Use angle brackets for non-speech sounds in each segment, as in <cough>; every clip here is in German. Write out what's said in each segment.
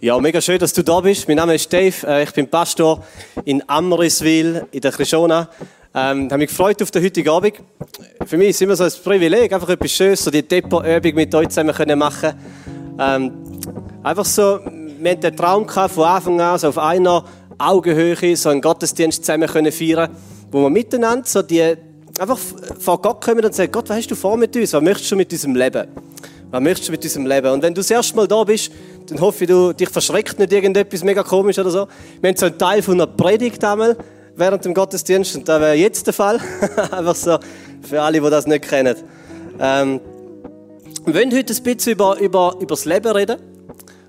Ja, mega schön, dass du da bist. Mein Name ist Dave. Äh, ich bin Pastor in Amriswil in der Krishona. Ähm, habe mich gefreut auf den heutigen Abend. Für mich ist es immer so ein Privileg, einfach etwas Schönes, so die Depot-Übung mit euch zusammen können machen. Ähm, einfach so, wir hatten den Traum gehabt, von Anfang an, so auf einer Augenhöhe, so einen Gottesdienst zusammen können feiern, wo wir miteinander so die, einfach vor Gott kommen und sagen, Gott, was hast du vor mit uns? Was möchtest du mit unserem Leben? Was möchtest du mit unserem Leben? Und wenn du das erste Mal da bist, dann hoffe ich, du, dich verschreckt nicht irgendetwas mega komisch oder so. Wir haben so einen Teil von einer Predigt einmal während dem Gottesdienst und das wäre jetzt der Fall. <laughs> Einfach so für alle, die das nicht kennen. Ähm, wir wollen heute ein bisschen über, über, über das Leben reden.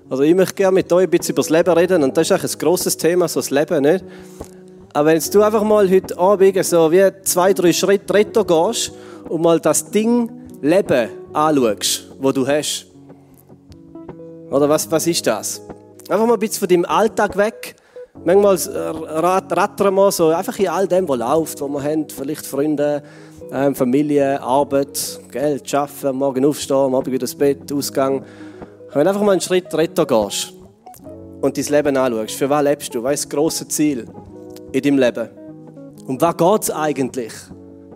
Also ich möchte gerne mit euch ein bisschen über das Leben reden und das ist eigentlich ein grosses Thema, so das Leben, nicht? Aber wenn du einfach mal heute Abend so wie zwei, drei Schritte retro gehst und mal das Ding Leben anschaust, wo du hast, oder was, was ist das? Einfach mal ein bisschen von deinem Alltag weg. Manchmal rattern wir so einfach in all dem, was läuft, was wir haben. Vielleicht Freunde, ähm, Familie, Arbeit, Geld, Arbeiten, morgen aufstehen, am Abend wieder ins Bett, Ausgang. Wenn du einfach mal einen Schritt retter gehst und dein Leben anschaust, für was lebst du? Was ist das grosse Ziel in deinem Leben? Und was geht es eigentlich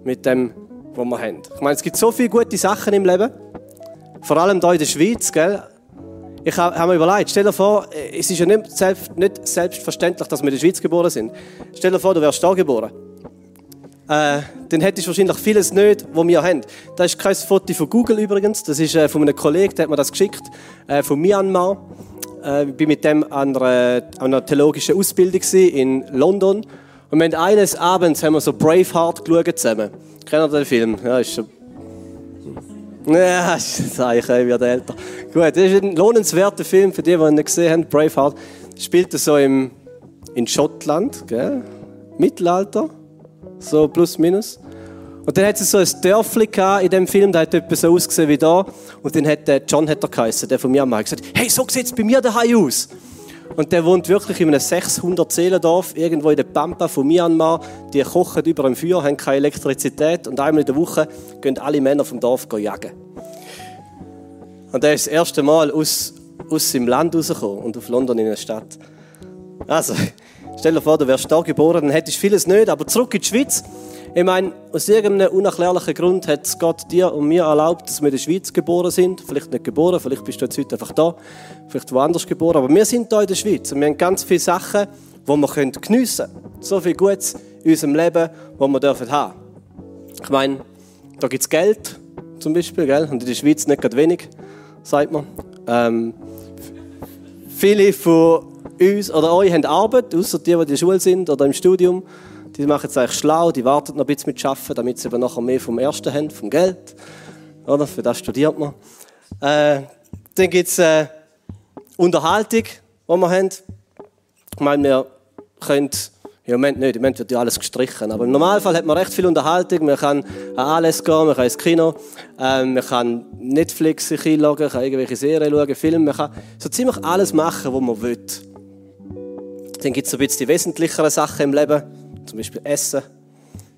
mit dem, was wir haben? Ich meine, es gibt so viele gute Sachen im Leben. Vor allem hier in der Schweiz, gell? Ich habe mir überlegt, stell dir vor, es ist ja nicht, selbst, nicht selbstverständlich, dass wir in der Schweiz geboren sind. Stell dir vor, du wärst da geboren. Äh, dann hättest du wahrscheinlich vieles nicht, was wir haben. Das ist kein Foto von Google übrigens, das ist äh, von einem Kollegen, der hat mir das geschickt, äh, von Myanmar. Äh, ich war mit dem an einer, an einer theologischen Ausbildung in London. Und wir haben eines Abends haben wir so Braveheart geschaut zusammen. Kennt ihr den Film? Ja, ist schon <laughs> ja, sage ich, ich werde älter. Gut, das ist ein lohnenswerter Film für die, die ihn nicht gesehen haben. Braveheart spielt so im, in Schottland, gell? Mittelalter, so plus minus. Und dann hat es so ein Dörfli in dem Film, der hat etwa so ausgesehen wie da. Und dann hat der John hat er geheißen, der von mir mal gesagt, hey, so sieht es bei mir daheim aus. Und der wohnt wirklich in einem 600 Seelendorf, irgendwo in der Pampa von Myanmar. Die kochen über dem Feuer, haben keine Elektrizität und einmal in der Woche gehen alle Männer vom Dorf jagen. Und er ist das erste Mal aus, aus seinem Land rausgekommen und auf London in eine Stadt. Also, stell dir vor, du wärst da geboren, dann hättest du vieles nicht, aber zurück in die Schweiz. Ich meine, aus irgendeinem unerklärlichen Grund hat Gott dir und mir erlaubt, dass wir in der Schweiz geboren sind. Vielleicht nicht geboren, vielleicht bist du jetzt heute einfach da, vielleicht woanders geboren. Aber wir sind hier in der Schweiz und wir haben ganz viele Sachen, die wir geniessen können. So viel Gutes in unserem Leben, das wir dürfen haben. Ich meine, da gibt es Geld zum Beispiel, gell? und in der Schweiz nicht gerade wenig, sagt man. Ähm, viele von uns oder euch haben Arbeit, außer die, die in der Schule sind oder im Studium. Die machen es eigentlich schlau, die warten noch ein bisschen mit Arbeiten, damit sie eben nachher mehr vom Ersten haben, vom Geld. Oder? Für das studiert man. Äh, dann gibt es äh, Unterhaltung, die wir haben. Ich meine, wir können, im Moment nicht, im Moment wird ja alles gestrichen, aber im Normalfall hat man recht viel Unterhaltung. Man kann an alles gehen, man kann ins Kino, äh, man kann Netflix sich einloggen, kann irgendwelche Serien schauen, Filme, man kann so ziemlich alles machen, was man will. Dann gibt es so ein bisschen die wesentlicheren Sachen im Leben zum Beispiel Essen.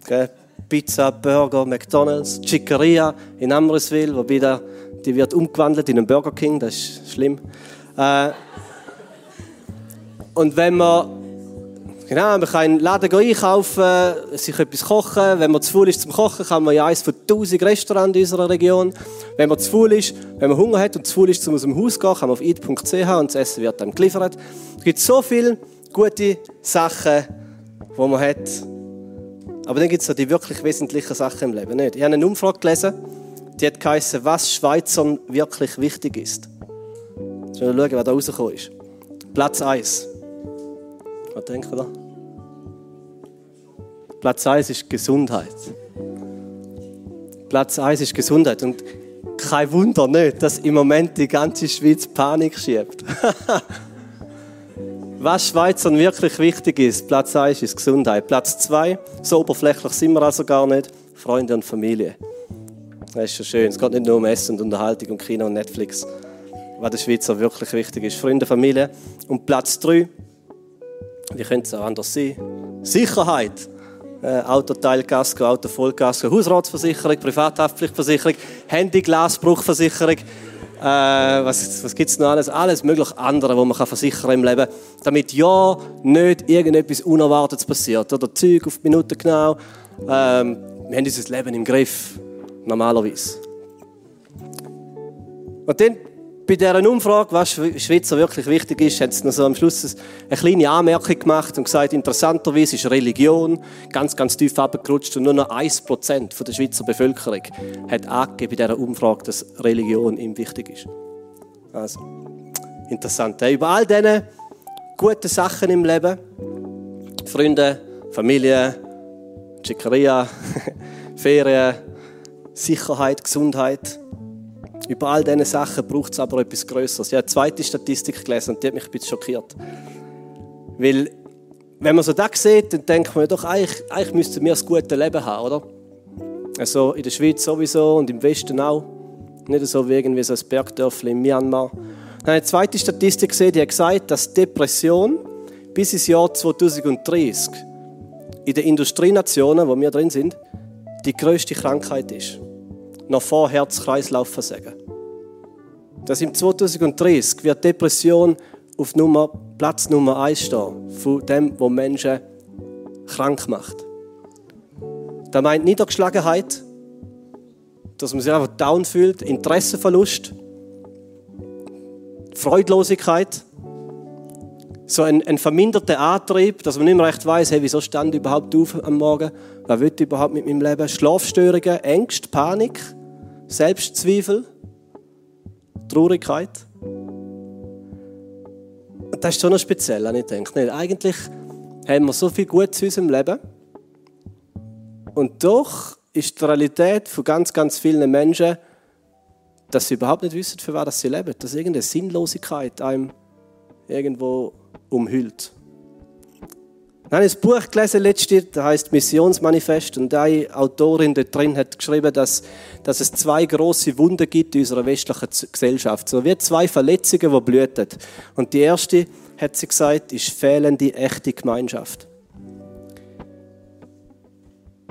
Okay? Pizza, Burger, McDonalds, Chicaria in Amriswil, wobei da, die wird umgewandelt in einen Burger King, das ist schlimm. Äh, und wenn man Genau, man kann in den Laden einkaufen, sich etwas kochen. Wenn man zu faul ist zum Kochen, kann man ja eines von tausend Restaurants in unserer Region. Wenn man zu faul ist, wenn man Hunger hat und zu faul ist, um aus dem Haus zu gehen, kann man auf eat.ch und das Essen wird dann geliefert. Es gibt so viele gute Sachen, wo man hat. Aber dann gibt es so die wirklich wesentlichen Sachen im Leben nicht. Ich habe eine Umfrage gelesen, die hat geheißen, was Schweizern wirklich wichtig ist. Schauen wir schauen, was da rausgekommen ist. Platz 1. Was denkt ihr da? Platz 1 ist Gesundheit. Platz 1 ist Gesundheit. Und kein Wunder nicht, dass im Moment die ganze Schweiz Panik schiebt. <laughs> Was Schweizern wirklich wichtig ist, Platz 1 ist Gesundheit. Platz 2, so oberflächlich sind wir also gar nicht, Freunde und Familie. Das ist schon schön. Es geht nicht nur um Essen und Unterhaltung und Kino und Netflix. Was der Schweizer wirklich wichtig ist, Freunde, Familie. Und Platz 3, wie könnte es auch anders sein? Sicherheit. Äh, Autoteilgasko, Autovollgasko, Hausratsversicherung, Privathaftpflichtversicherung, Handy-Glasbruchversicherung. Äh, was, was gibt es noch alles? Alles mögliche andere, was man kann versichern im Leben, damit ja nicht irgendetwas Unerwartetes passiert. Oder Zeug auf die Minute genau. Ähm, wir haben unser Leben im Griff, normalerweise. Und dann bei dieser Umfrage, was Schweizer wirklich wichtig ist, haben sie so am Schluss eine kleine Anmerkung gemacht und gesagt, interessanterweise ist Religion ganz, ganz tief abgerutscht und nur noch 1% der Schweizer Bevölkerung hat angegeben bei dieser Umfrage, dass Religion ihm wichtig ist. Also, interessant. Über all diese guten Sachen im Leben, Freunde, Familie, Chicaria, <laughs> Ferien, Sicherheit, Gesundheit, über all diese Sachen braucht es aber etwas Größeres. Ich habe eine zweite Statistik gelesen und die hat mich ein bisschen schockiert. Weil, wenn man so das sieht, dann denkt man doch, eigentlich, eigentlich müssten wir ein gutes Leben haben, oder? Also in der Schweiz sowieso und im Westen auch. Nicht so wie irgendwie so ein Bergdörfli in Myanmar. Dann habe eine zweite Statistik gesehen, die hat gesagt, dass Depression bis ins Jahr 2030 in den Industrienationen, wo wir drin sind, die größte Krankheit ist noch vor Herz-Kreislauf-Versagen. Dass im 2030 wird Depression auf Nummer, Platz Nummer 1 stehen, von dem, was Menschen krank macht. Das meint Niedergeschlagenheit, dass man sich einfach down fühlt, Interessenverlust, Freudlosigkeit, so ein, ein verminderter Antrieb, dass man nicht mehr recht weiß, hey, wieso stand ich überhaupt auf am Morgen, was will ich überhaupt mit meinem Leben, Schlafstörungen, Ängste, Panik, Selbstzweifel, Traurigkeit. Das ist schon noch speziell, habe ich denke. Nicht? Eigentlich haben wir so viel Gutes in unserem Leben und doch ist die Realität von ganz, ganz vielen Menschen, dass sie überhaupt nicht wissen, für was sie leben. Dass irgendeine Sinnlosigkeit einem irgendwo umhüllt. Habe ich ein Buch gelesen letztes das heißt Missionsmanifest und eine Autorin dort drin hat geschrieben, dass, dass es zwei große Wunder gibt in unserer westlichen Gesellschaft. So wie zwei Verletzungen, die blühten. Und die erste, hat sie gesagt, ist fehlende echte Gemeinschaft.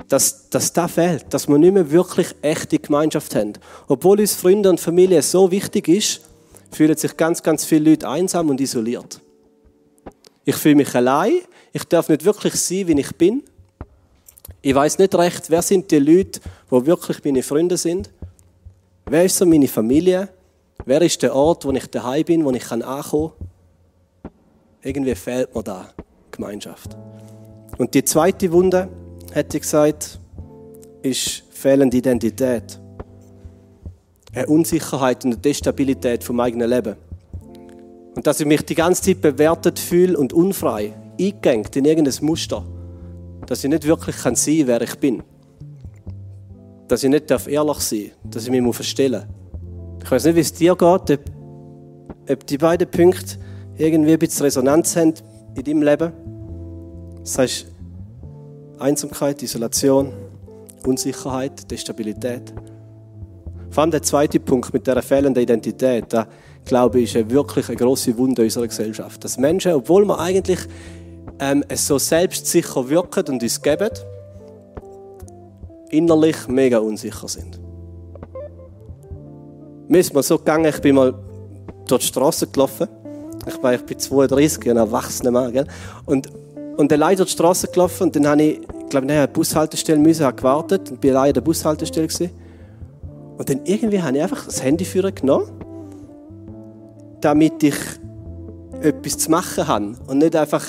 Dass, dass das fehlt, dass wir nicht mehr wirklich echte Gemeinschaft haben. Obwohl uns Freunde und Familie so wichtig ist, fühlen sich ganz, ganz viele Leute einsam und isoliert. Ich fühle mich allein, ich darf nicht wirklich sein, wie ich bin. Ich weiß nicht recht, wer sind die Leute, wo wirklich meine Freunde sind. Wer ist so meine Familie? Wer ist der Ort, wo ich daheim bin, wo ich ankommen kann? Irgendwie fehlt mir da Gemeinschaft. Und die zweite Wunde, hätte ich gesagt, ist fehlende Identität. Eine Unsicherheit und eine Destabilität vom eigenen Leben. Und dass ich mich die ganze Zeit bewertet fühle und unfrei eingegangen in irgendein Muster, dass ich nicht wirklich sein kann, wer ich bin. Dass ich nicht ehrlich sein darf, dass ich mich verstellen muss. Ich weiß nicht, wie es dir geht, ob, ob die beiden Punkte irgendwie ein bisschen Resonanz haben in deinem Leben. Das heißt, Einsamkeit, Isolation, Unsicherheit, Destabilität. Vor allem der zweite Punkt mit der fehlenden Identität, glaube ich, ist wirklich eine grosse Wunde unserer Gesellschaft. Dass Menschen, obwohl man eigentlich ähm, so selbstsicher wirken und uns geben, innerlich mega unsicher sind. Mir ist mal so gegangen, ich bin mal durch die Straße gelaufen. Ich war, ich bin 32, ein erwachsener Mann. Gell? Und, und dann durch die Straße gelaufen und dann habe ich, ich glaube, ich eine Bushaltestelle müssen, habe gewartet und bin allein an der Bushaltestelle gewesen. Und dann irgendwie habe ich einfach das Handy für genommen, damit ich etwas zu machen habe und nicht einfach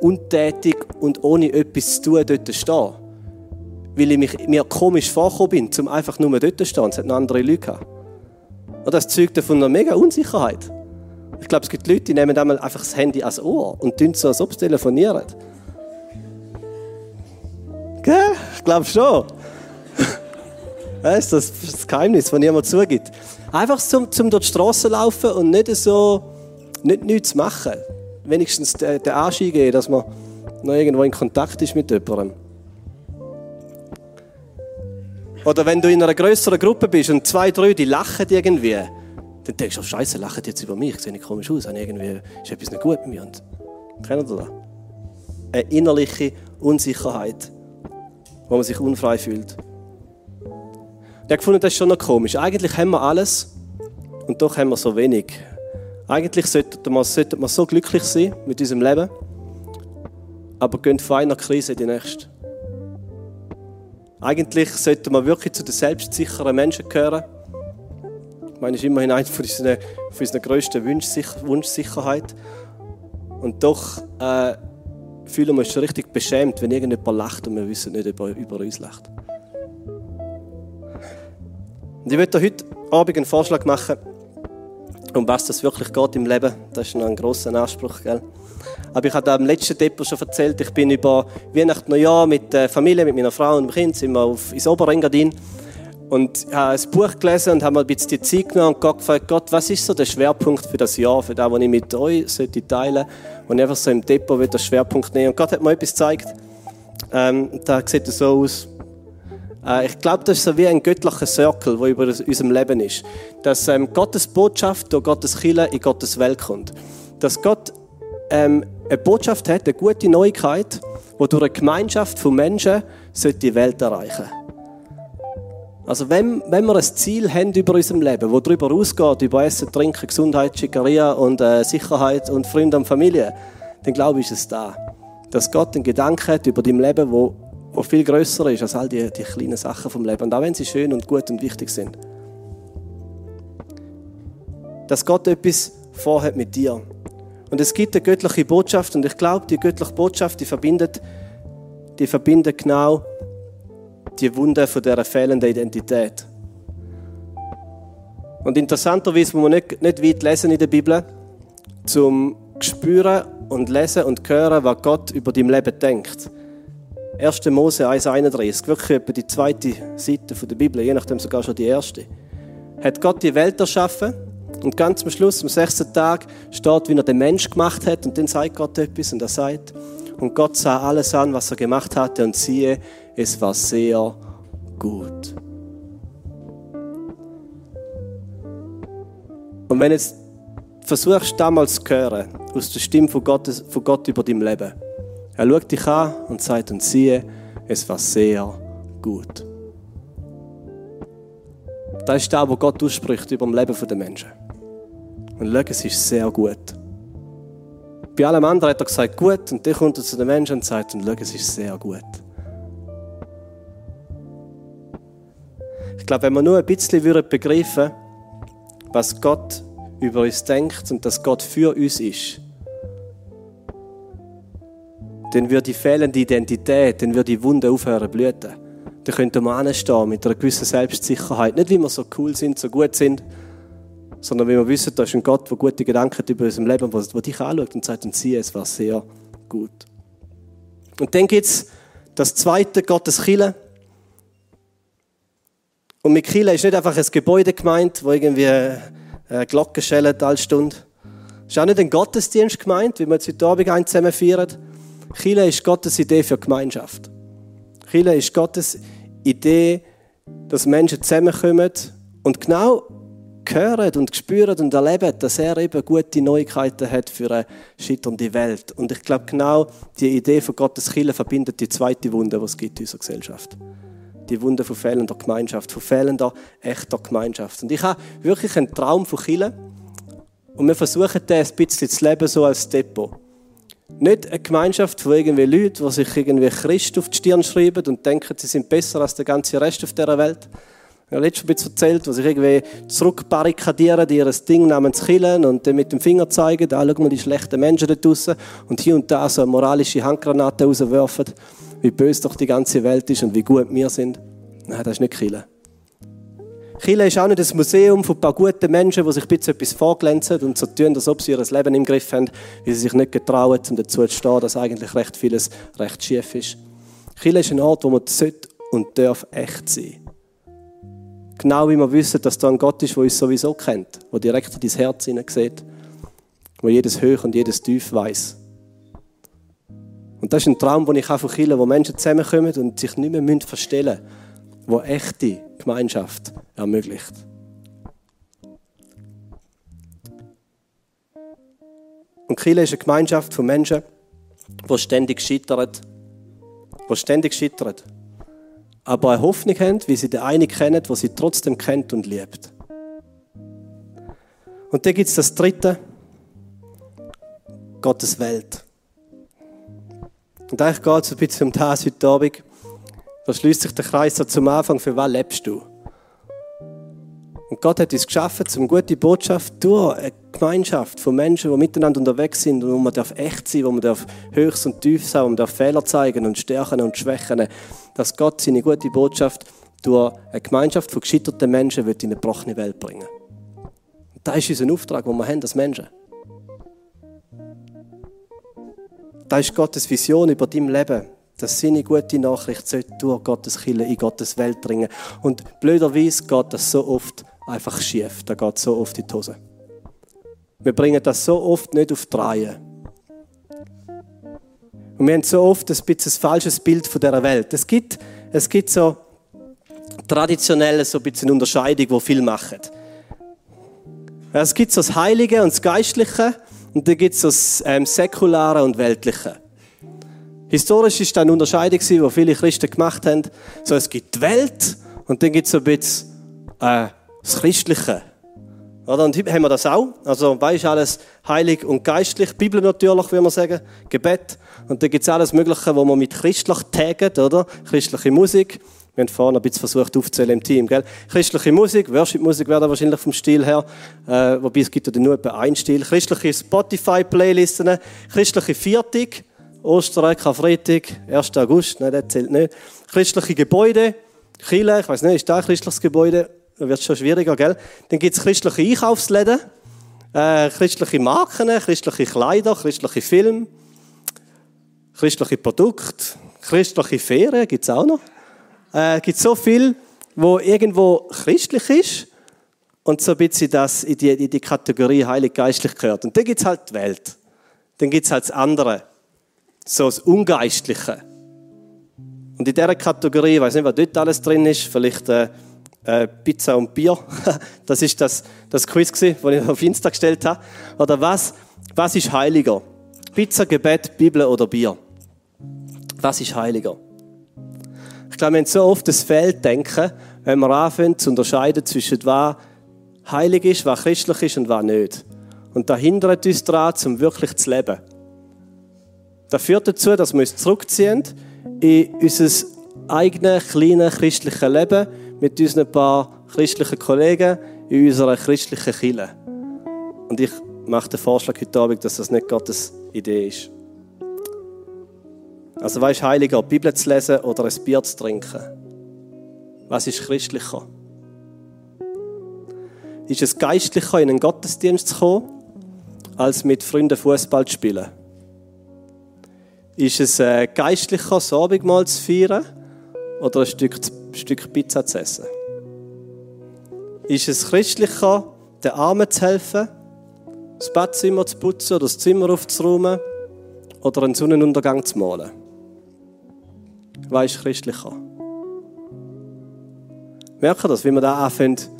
untätig und ohne etwas zu tun dort stehen. Weil ich mich, mir komisch vorgekommen bin, um einfach nur dort zu stehen. Es hat noch andere Leute gehabt. Und das zeugt von einer mega Unsicherheit. Ich glaube, es gibt Leute, die nehmen einmal einfach das Handy ans Ohr und tun so, als ob sie telefonieren. Gell? Ich glaube schon. <laughs> Das ist das Geheimnis, das niemand zugibt. Einfach zum, zum durch die Straße laufen und nicht so, nicht nichts machen wenigstens den, den Anschein geben, dass man noch irgendwo in Kontakt ist mit jemandem. Oder wenn du in einer größeren Gruppe bist und zwei, drei, die lachen irgendwie, dann denkst du, oh Scheiße, lachen jetzt über mich, sehe ich komisch aus, irgendwie ist etwas nicht gut mit mir. Und, kennt ihr das? Eine innerliche Unsicherheit, wo man sich unfrei fühlt. Ich habe gefunden, das ist schon noch komisch. Eigentlich haben wir alles, Und doch haben wir so wenig. Eigentlich sollten wir, sollten wir so glücklich sein mit unserem Leben, aber gehen von einer Krise in die nächste. Eigentlich sollten wir wirklich zu den selbstsicheren Menschen gehören. Ich meine, das ist immerhin eine von unseren, von unseren grössten Wunschsicherheit. Und doch äh, fühlen wir uns schon richtig beschämt, wenn irgendjemand lacht und wir wissen nicht, ob er über uns lacht. Und ich möchte heute Abend einen Vorschlag machen, um was das wirklich geht im Leben. Das ist noch ein grosser Anspruch, gell? Aber ich habe am letzten Depot schon erzählt, ich bin über Weihnachten, Neujahr mit der Familie, mit meiner Frau und dem Kind, sind wir auf, ins Oberengadin und habe ein Buch gelesen und habe mir ein bisschen die Zeit genommen und Gott gefragt, Gott, was ist so der Schwerpunkt für das Jahr, für das, was ich mit euch sollte teilen und einfach so im Depot will den Schwerpunkt nehmen. Und Gott hat mir etwas gezeigt, ähm, da sieht es so aus, ich glaube, das ist so wie ein göttlicher Circle, der über unserem Leben ist. Dass ähm, Gottes Botschaft durch Gottes Kille in Gottes Welt kommt. Dass Gott ähm, eine Botschaft hat, eine gute Neuigkeit, die durch eine Gemeinschaft von Menschen die Welt erreichen sollte. Also wenn, wenn wir ein Ziel haben über unserem Leben, das darüber ausgeht, über Essen, Trinken, Gesundheit, Schickeria und äh, Sicherheit und Freunde und Familie, dann glaube ich, ist es da. Dass Gott einen Gedanken hat über dein Leben, wo, wo viel größer ist als all die, die kleinen Sachen vom Leben. Und auch wenn sie schön und gut und wichtig sind. Dass Gott etwas vorhat mit dir. Und es gibt eine göttliche Botschaft und ich glaube, die göttliche Botschaft, die verbindet, die verbindet genau die Wunde von dieser fehlenden Identität. Und interessanterweise muss man nicht, nicht weit lesen in der Bibel, zum spüren und lesen und hören, was Gott über dein Leben denkt. 1. Mose 1,31, wirklich etwa die zweite Seite der Bibel, je nachdem sogar schon die erste. Hat Gott die Welt erschaffen und ganz am Schluss, am sechsten Tag, steht, wie er den Mensch gemacht hat und dann sagt Gott etwas und er sagt, und Gott sah alles an, was er gemacht hatte und siehe, es war sehr gut. Und wenn jetzt versuchst damals zu hören, aus der Stimme von Gott, von Gott über dein Leben, er schaut dich an und sagt, und siehe, es war sehr gut. Das ist das, was Gott ausspricht über das Leben der Menschen. Und schau, es ist sehr gut. Bei allem anderen hat er gesagt, gut, und dann kommt er zu den Menschen und sagt, und schau, es ist sehr gut. Ich glaube, wenn wir nur ein bisschen begreifen würden, was Gott über uns denkt und dass Gott für uns ist, dann würde die fehlende Identität, dann würde die Wunde aufhören blüten. Dann könnten wir anstehen mit einer gewissen Selbstsicherheit. Nicht, wie wir so cool sind, so gut sind, sondern wie wir wissen, da ist ein Gott, der gute Gedanken hat über unser Leben, der dich anschaut und sagt, und siehe, es war sehr gut. Und dann gibt es das zweite, Gottes Kille. Und mit Kille ist nicht einfach ein Gebäude gemeint, wo irgendwie eine Glocke schellt alle Stunde. Es ist auch nicht ein Gottesdienst gemeint, wie wir jetzt heute Abend einen zusammen feiern. Kille ist Gottes Idee für Gemeinschaft. Kille ist Gottes Idee, dass Menschen zusammenkommen und genau hören und spüren und erleben, dass er eben gute Neuigkeiten hat für eine scheiternde Welt. Und ich glaube, genau die Idee von Gottes Kille verbindet die zweite Wunde, die es gibt in unserer Gesellschaft. Die Wunde von fehlender Gemeinschaft, von fehlender echter Gemeinschaft. Und ich habe wirklich einen Traum von Kille. Und wir versuchen das ein bisschen zu leben, so als Depot. Nicht eine Gemeinschaft von irgendwie Leuten, die sich irgendwie Christ auf die Stirn schreiben und denken, sie sind besser als der ganze Rest auf dieser Welt, ich habe letztes bisschen erzählt, wo sich irgendwie zurückbarrikadieren, die ihr Ding namens Killen und dann mit dem Finger zeigen, da schau mal die schlechten Menschen da draussen und hier und da so eine moralische Handgranate rauswerfen, wie böse doch die ganze Welt ist und wie gut wir sind. Nein, das ist nicht Killen. Chile ist auch nicht ein Museum von ein paar guten Menschen, die sich ein bisschen etwas vorglänzen und so tun, als ob sie ihr Leben im Griff haben, weil sie sich nicht getrauen, um dazu zu stehen, dass eigentlich recht vieles recht schief ist. Chile ist ein Ort, wo man sollte und darf echt sein. Genau wie wir wissen, dass da ein Gott ist, der uns sowieso kennt, der direkt in dein Herz sieht, der jedes Hoch und jedes Tief weiß. Und das ist ein Traum, den ich auch von Kirchen, wo Menschen zusammenkommen und sich nicht mehr verstellen müssen, wo echte Gemeinschaft ermöglicht. Und Kirche ist eine Gemeinschaft von Menschen, die ständig scheitern. Die ständig scheitern aber eine Hoffnung haben, wie sie den einen kennen, wo sie trotzdem kennt und liebt. Und dann gibt es das dritte, Gottes Welt. Und eigentlich geht es ein bisschen um das heute Abend. Da schließt sich der Kreis so zum Anfang, für was lebst du? Und Gott hat uns geschaffen, zum gute Botschaft durch eine Gemeinschaft von Menschen, die miteinander unterwegs sind und wo man darf echt sein, wo man darf höchst und tief sein, wo man darf Fehler zeigen und Stärken und Schwächen, dass Gott seine gute Botschaft durch eine Gemeinschaft von gescheiterten Menschen in eine gebrochene Welt bringen. Und das ist unser Auftrag, den wir haben als Menschen. Das ist Gottes Vision über dein Leben dass seine gute Nachricht durch Gottes Kille in Gottes Welt dringen. Und blöderweise geht das so oft einfach schief. Da geht so oft in die Hose. Wir bringen das so oft nicht auf die. Und wir haben so oft ein bisschen ein falsches Bild von dieser Welt. Es gibt, es gibt so traditionell so ein bisschen Unterscheidung, wo viel machen. Es gibt so das Heilige und das Geistliche und dann gibt es so das ähm, Säkulare und Weltliche. Historisch ist das eine Unterscheidung, die viele Christen gemacht haben. So, es gibt die Welt und dann gibt es ein bisschen äh, das Christliche. Oder? Und haben wir das auch. Also, weißt alles heilig und geistlich. Bibel natürlich, wie man sagen. Gebet. Und dann gibt es alles Mögliche, wo man mit christlich taggt, oder? Christliche Musik. Wir haben vorhin ein bisschen versucht aufzuzählen im Team, gell? Christliche Musik, Worship-Musik wäre wahrscheinlich vom Stil her. Äh, wobei es gibt ja nur etwa einen Stil. Christliche Spotify-Playlisten. Christliche Viertig. Osterei, Karfreitag, 1. August, nein, das zählt nicht. Christliche Gebäude, Chile, ich weiß nicht, ist da ein christliches Gebäude? Da wird es schon schwieriger, gell? Dann gibt es christliche Einkaufsläden, äh, christliche Marken, christliche Kleider, christliche Filme, christliche Produkte, christliche Ferien gibt es auch noch. Es äh, gibt so viel, wo irgendwo christlich ist und so ein bisschen das in die, in die Kategorie heilig-geistlich gehört. Und dann gibt es halt die Welt. Dann gibt es halt das andere so das Ungeistliche. Und in dieser Kategorie, ich weiß nicht, was dort alles drin ist, vielleicht äh, äh, Pizza und Bier. <laughs> das ist das, das Quiz, das ich auf Insta gestellt habe. Oder was, was ist heiliger? Pizza, Gebet, Bibel oder Bier? Was ist heiliger? Ich glaube, wir haben so oft das Feld denken, wenn wir anfangen zu unterscheiden zwischen was heilig ist, was christlich ist und was nicht. Und da hindert uns daran, um wirklich zu leben. Das führt dazu, dass wir uns zurückziehen in unser eigenes kleines christliches Leben mit unseren paar christlichen Kollegen in unserer christlichen Kirche. Und ich mache den Vorschlag heute Abend, dass das nicht Gottes Idee ist. Also weißt heiliger, die Bibel zu lesen oder ein Bier zu trinken? Was ist christlicher? Ist es geistlicher, in einen Gottesdienst zu kommen, als mit Freunden Fußball zu spielen? Ist es äh, geistlicher, das Abendmahl zu feiern oder ein Stück, ein Stück Pizza zu essen? Ist es christlicher, den Armen zu helfen, das Badzimmer zu putzen oder das Zimmer aufzuräumen oder einen Sonnenuntergang zu malen? Was ist christlicher? Merken das, wie man da anfängt,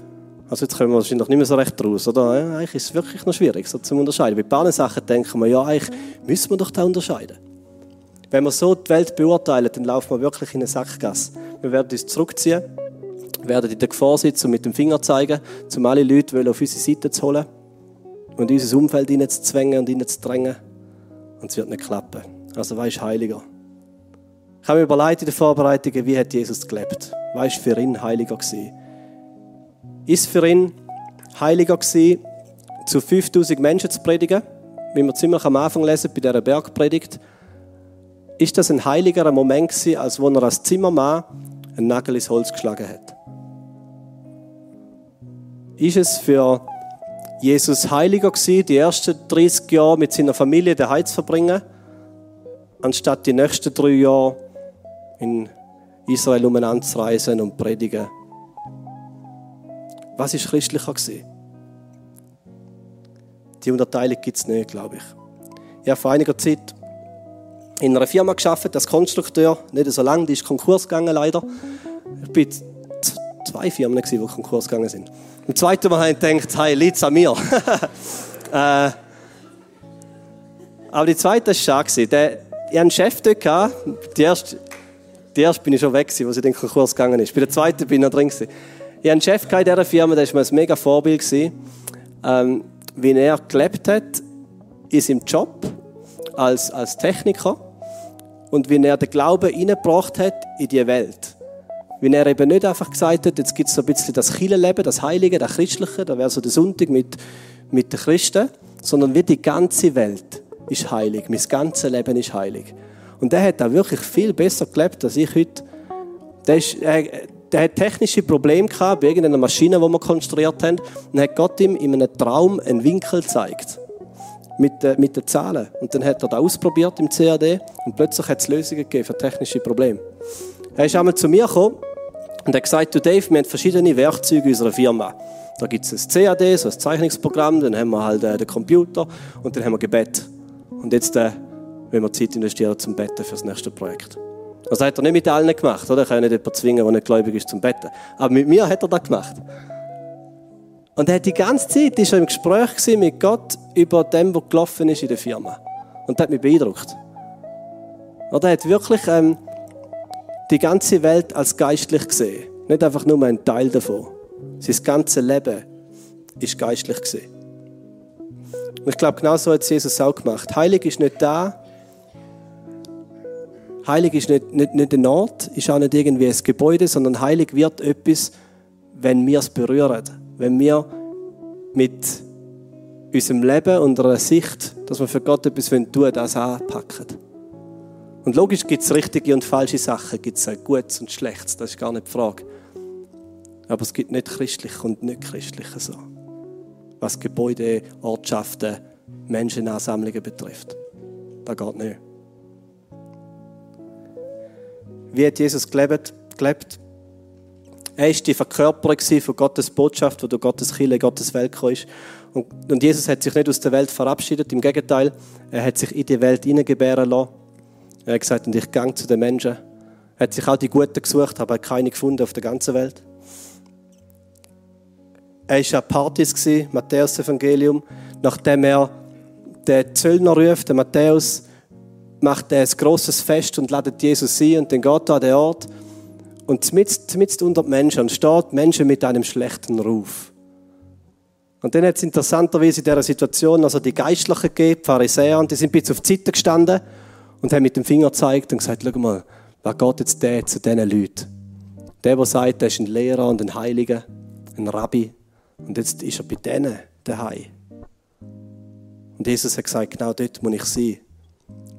also jetzt kommen wir wahrscheinlich nicht mehr so recht raus, oder? Eigentlich ist es wirklich noch schwierig, so zu unterscheiden. Bei ein paar Sachen denken wir, ja, eigentlich müssen wir doch da unterscheiden. Wenn wir so die Welt beurteilen, dann laufen wir wirklich in eine Sackgasse. Wir werden uns zurückziehen, werden in der Gefahr sitzen und mit dem Finger zeigen, um alle Leute auf unsere Seite zu holen und unser Umfeld hineinzuzwängen und hineinzudrängen. Und es wird nicht klappen. Also, was ist heiliger? Ich habe mir überlegt in den Vorbereitungen, wie hat Jesus gelebt? Was war für ihn heiliger gewesen? Ist für ihn heiliger gewesen, zu 5000 Menschen zu predigen, wie wir ziemlich am Anfang lesen bei dieser Bergpredigt, ist das ein heiligerer Moment gewesen, als wo er als Zimmermann einen Nagel ins Holz geschlagen hat. Ist es für Jesus heiliger gewesen, die ersten 30 Jahre mit seiner Familie daheim zu verbringen, anstatt die nächsten drei Jahre in Israel umeinander zu reisen und predigen? Was ist christlicher gewesen? Die Unterteilung gibt es nicht, glaube ich. Ich vor einiger Zeit in einer Firma geschafft als Konstrukteur, nicht so lange, die ist Konkurs gegangen leider. Ich bin zwei Firmen, die Konkurs gegangen sind. Im zweiten Mal habe ich gedacht, hey, liegt an mir. <laughs> äh, aber die zweite war schade. Der, ich hatte einen Chef dort, gehabt. die erste, die erste bin ich schon weg, als sie in den Konkurs gegangen ist. Bei der zweiten bin ich noch drin. Ich hatte einen Chef in dieser Firma, der war mir ein mega Vorbild. Ähm, wie er gelebt hat in seinem Job als, als Techniker und wie er den Glauben hineingebracht hat in die Welt. Wie er eben nicht einfach gesagt hat, jetzt gibt es so ein bisschen das Kirchenleben, das Heilige, das Christliche, da wäre so der Sonntag mit, mit den Christen, sondern wie die ganze Welt ist heilig, mein ganzes Leben ist heilig. Und der hat auch wirklich viel besser gelebt als ich heute. Der, ist, äh, der hat technische Probleme gehabt bei irgendeiner Maschine, die wir konstruiert haben. Und hat Gott ihm in einem Traum einen Winkel gezeigt. Mit, äh, mit den Zahlen. Und dann hat er das ausprobiert im CAD und plötzlich hat es Lösungen gegeben für technische Probleme. Er ist einmal zu mir gekommen und hat gesagt, du Dave, wir haben verschiedene Werkzeuge in unserer Firma. Da gibt es ein CAD, so ein Zeichnungsprogramm, dann haben wir halt äh, den Computer und dann haben wir Gebet. Und jetzt äh, wenn wir Zeit investieren zum Betten für das nächste Projekt. Das hat er nicht mit allen gemacht, oder? Ich kann nicht jemanden zwingen, der nicht gläubig ist, zum Betten. Aber mit mir hat er das gemacht. Und er hat die ganze Zeit ist im Gespräch mit Gott über dem, was gelaufen ist in der Firma. Und das hat mich beeindruckt. Und er hat wirklich ähm, die ganze Welt als geistlich gesehen. Nicht einfach nur ein Teil davon. Sein ganzes Leben ist geistlich gesehen. Und ich glaube, genau so hat Jesus auch gemacht. Heilig ist nicht da, Heilig ist nicht, nicht, nicht ein Ort, ist auch nicht irgendwie ein Gebäude, sondern heilig wird etwas, wenn wir es berühren. Wenn wir mit unserem Leben und einer Sicht, dass wir für Gott etwas tun wollen, das anpacken. Und logisch gibt es richtige und falsche Sachen, gibt es Gutes und Schlechtes, das ist gar nicht die Frage. Aber es gibt nicht christlich und nicht christlich so. Was Gebäude, Ortschaften, Menschenansammlungen betrifft. Das geht nicht. Wie hat Jesus gelebt? gelebt? Er war die Verkörperung von Gottes Botschaft, wo durch Gottes Kirche, Gottes Welt kam. Und, und Jesus hat sich nicht aus der Welt verabschiedet, im Gegenteil, er hat sich in die Welt hineingebären lassen. Er hat gesagt, und ich gang zu den Menschen. Er hat sich auch die Guten gesucht, aber keine gefunden auf der ganzen Welt. Er war an Partys, Matthäus Evangelium, nachdem er den Zöllner ruft, den Matthäus, macht er ein grosses Fest und ladet Jesus ein und dann geht er an den Ort und mitten unter den Menschen steht Menschen mit einem schlechten Ruf. Und dann hat es interessanterweise in dieser Situation also die Geistlichen gegeben, die Pharisäer, und die sind ein bisschen auf die Seite gestanden und haben mit dem Finger gezeigt und gesagt, schau mal, wer geht jetzt der zu diesen Leuten? Der, der sagt, er ist ein Lehrer und ein Heiliger, ein Rabbi. Und jetzt ist er bei denen daheim. Und Jesus hat gesagt, genau dort muss ich sein.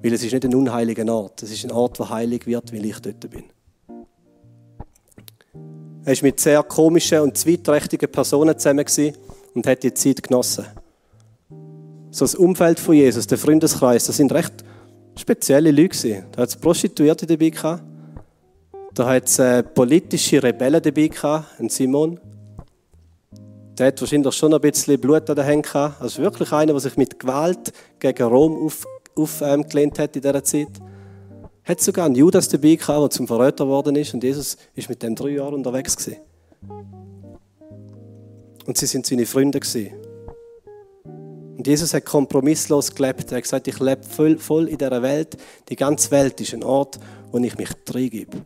Weil es ist nicht ein unheiliger Ort. Es ist ein Ort, der heilig wird, weil ich dort bin. Er war mit sehr komischen und zweiträchtigen Personen zusammen und hat die Zeit genossen. So das Umfeld von Jesus, der Freundeskreis, das sind recht spezielle Leute. Da hat es Prostituierte dabei gehabt. Da hat es äh, politische Rebellen dabei gehabt, ein Simon. Der hat wahrscheinlich schon ein bisschen Blut an den Händen gehabt. Also wirklich einer, der sich mit Gewalt gegen Rom auf, aufgelehnt hat in dieser Zeit. Hat sogar einen Judas dabei gehabt, der zum Verräter geworden ist und Jesus ist mit dem drei Jahre unterwegs gewesen. Und sie sind seine Freunde gewesen. Und Jesus hat kompromisslos gelebt. Er hat gesagt, ich lebe voll, voll in dieser Welt. Die ganze Welt ist ein Ort, wo ich mich reingebe.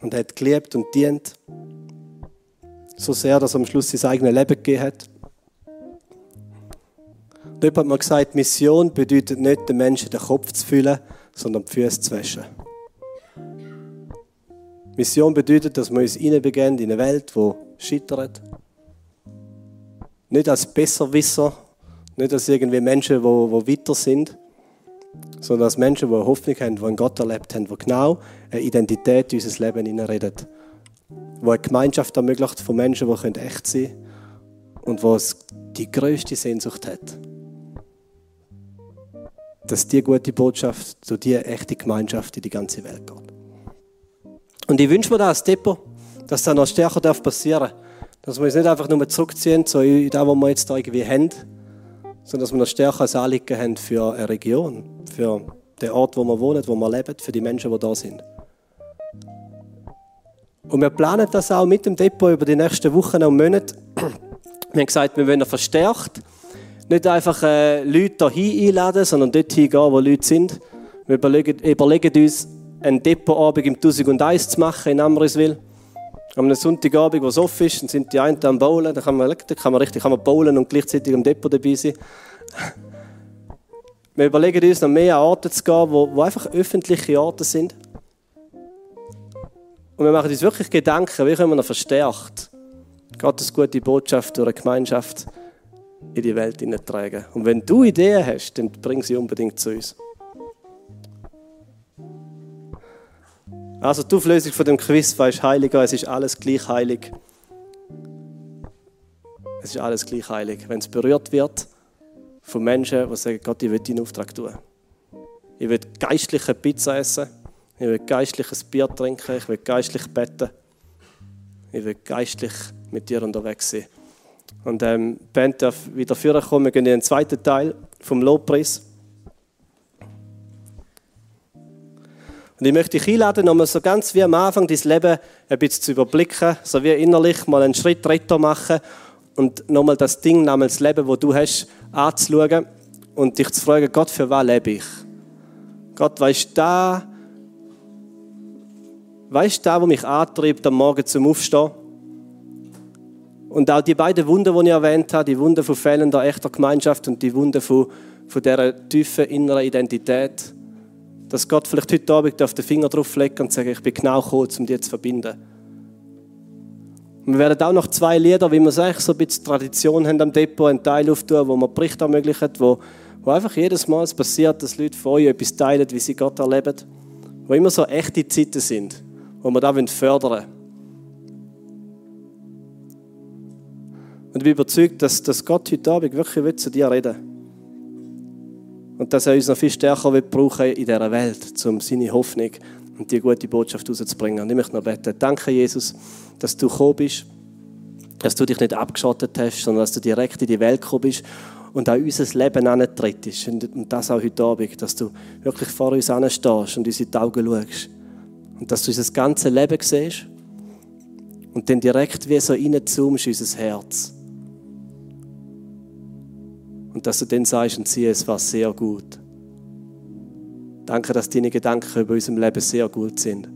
Und er hat geliebt und dient. So sehr, dass er am Schluss sein eigenes Leben gegeben hat. Dort hat man gesagt, Mission bedeutet nicht, den Menschen den Kopf zu füllen, sondern die Füße zu waschen. Mission bedeutet, dass wir uns hineinbegeben in eine Welt, die scheitert. Nicht als Besserwisser, nicht als irgendwie Menschen, die, die weiter sind, sondern als Menschen, die eine Hoffnung haben, die einen Gott erlebt haben, die genau eine Identität in unser Leben hineinreden. Die eine Gemeinschaft ermöglicht von Menschen, die echt sein können und die die größte Sehnsucht hat dass die gute Botschaft zu die echte Gemeinschaft in die ganze Welt geht. Und ich wünsche mir das als Depot, dass das noch stärker passieren darf. Dass wir uns nicht einfach nur zurückziehen, so in das, was wir jetzt da irgendwie haben, sondern dass wir noch stärker ein Anliegen haben für eine Region, für den Ort, wo wir wohnen, wo wir leben, für die Menschen, die da sind. Und wir planen das auch mit dem Depot über die nächsten Wochen und Monate. Wir haben gesagt, wir wollen verstärkt nicht einfach äh, Leute hier einladen, sondern dort hingehen, wo Leute sind. Wir überlegen, überlegen uns, einen Depotabend im 1001 zu machen in Amriswil. Am Sonntagabend, wo es offen ist, dann sind die einen am Bowlen, da kann man, da kann man richtig kann man bowlen und gleichzeitig am Depot dabei sein. <laughs> Wir überlegen uns, noch mehr an Orte zu gehen, wo, wo einfach öffentliche Orte sind. Und wir machen uns wirklich Gedanken, wie können wir noch verstärkt Gottes gute Botschaft durch eine Gemeinschaft in die Welt hineintragen. Und wenn du Ideen hast, dann bring sie unbedingt zu uns. Also die Auflösung von dem Quiz war heiliger, es ist alles gleich heilig. Es ist alles gleich heilig. Wenn es berührt wird von Menschen, die sagen, Gott, ich will deinen Auftrag tun. Ich will geistliche Pizza essen. Ich will geistliches Bier trinken. Ich will geistlich beten. Ich will geistlich mit dir unterwegs sein. Und ähm, die Band darf wieder vorkommen. Wir gehen in den zweiten Teil vom Lobpreis. Und ich möchte dich einladen, nochmal so ganz wie am Anfang dein Leben ein bisschen zu überblicken, so wie innerlich mal einen Schritt weiter machen und nochmal das Ding namens Leben, wo du hast, anzuschauen und dich zu fragen, Gott, für was lebe ich? Gott, weißt da, weißt da, wo mich antreibt am Morgen zum Aufstehen? Und auch die beiden Wunder, die ich erwähnt habe, die Wunder von fehlender echter Gemeinschaft und die Wunder von, von dieser tiefen inneren Identität, dass Gott vielleicht heute Abend auf den Finger drauf legt und sagt, ich bin genau gekommen, um die zu verbinden. wir werden auch noch zwei Lieder, wie wir es eigentlich so ein bisschen Tradition haben am Depot, einen Teil auftun, wo wir Bericht ermöglichen, wo, wo einfach jedes Mal es passiert, dass Leute von euch etwas teilen, wie sie Gott erleben. Wo immer so echte Zeiten sind, wo wir das fördern wollen. Und ich bin überzeugt, dass, dass Gott heute Abend wirklich zu dir reden will. Und dass er uns noch viel stärker wird brauchen in dieser Welt, um seine Hoffnung und die gute Botschaft rauszubringen. Und ich möchte noch beten. Danke, Jesus, dass du gekommen bist, dass du dich nicht abgeschottet hast, sondern dass du direkt in die Welt gekommen bist und auch unser Leben antrittst. Und das auch heute Abend, dass du wirklich vor uns anstehst und uns in die Augen schaust. Und dass du unser ganzes Leben siehst und dann direkt wie so reinzoomst in unser Herz. Und dass du dann sagst, und siehe, es war sehr gut. Danke, dass deine Gedanken über unserem Leben sehr gut sind.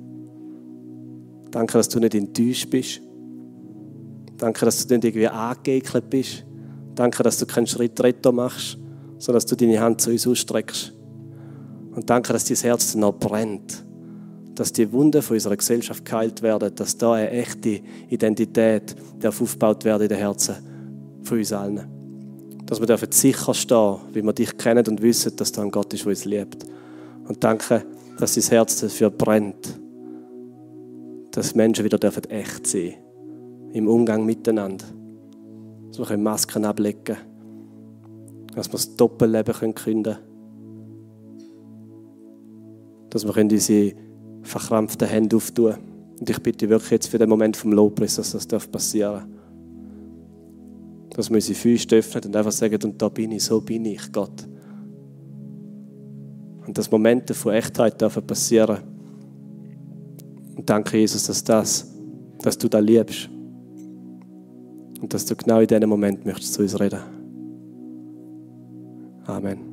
Danke, dass du nicht enttäuscht bist. Danke, dass du nicht irgendwie angeekelt bist. Danke, dass du keinen Schritt retter machst, sondern dass du deine Hand zu uns ausstreckst. Und danke, dass dein Herz noch brennt. Dass die Wunden von unserer Gesellschaft geheilt werden, dass da eine echte Identität aufgebaut werden in den Herzen von uns allen dass wir sicher stehen wie wir dich kennen und wissen, dass da ein Gott ist, der uns liebt. Und danke, dass dein Herz dafür brennt, dass Menschen wieder dürfen echt sein im Umgang miteinander. Dass wir Masken ablegen können. Dass wir das Doppelleben können können. Dass wir unsere verkrampften Hände auftun können. Und ich bitte wirklich jetzt für den Moment vom Lobpreis, dass das passieren darf dass wir unsere Füße öffnen und einfach sagen, und da bin ich, so bin ich, Gott. Und dass Momente von Echtheit dürfen passieren. Und danke, Jesus, dass, das, dass du da liebst. Und dass du genau in diesem Moment möchtest zu uns reden. Amen.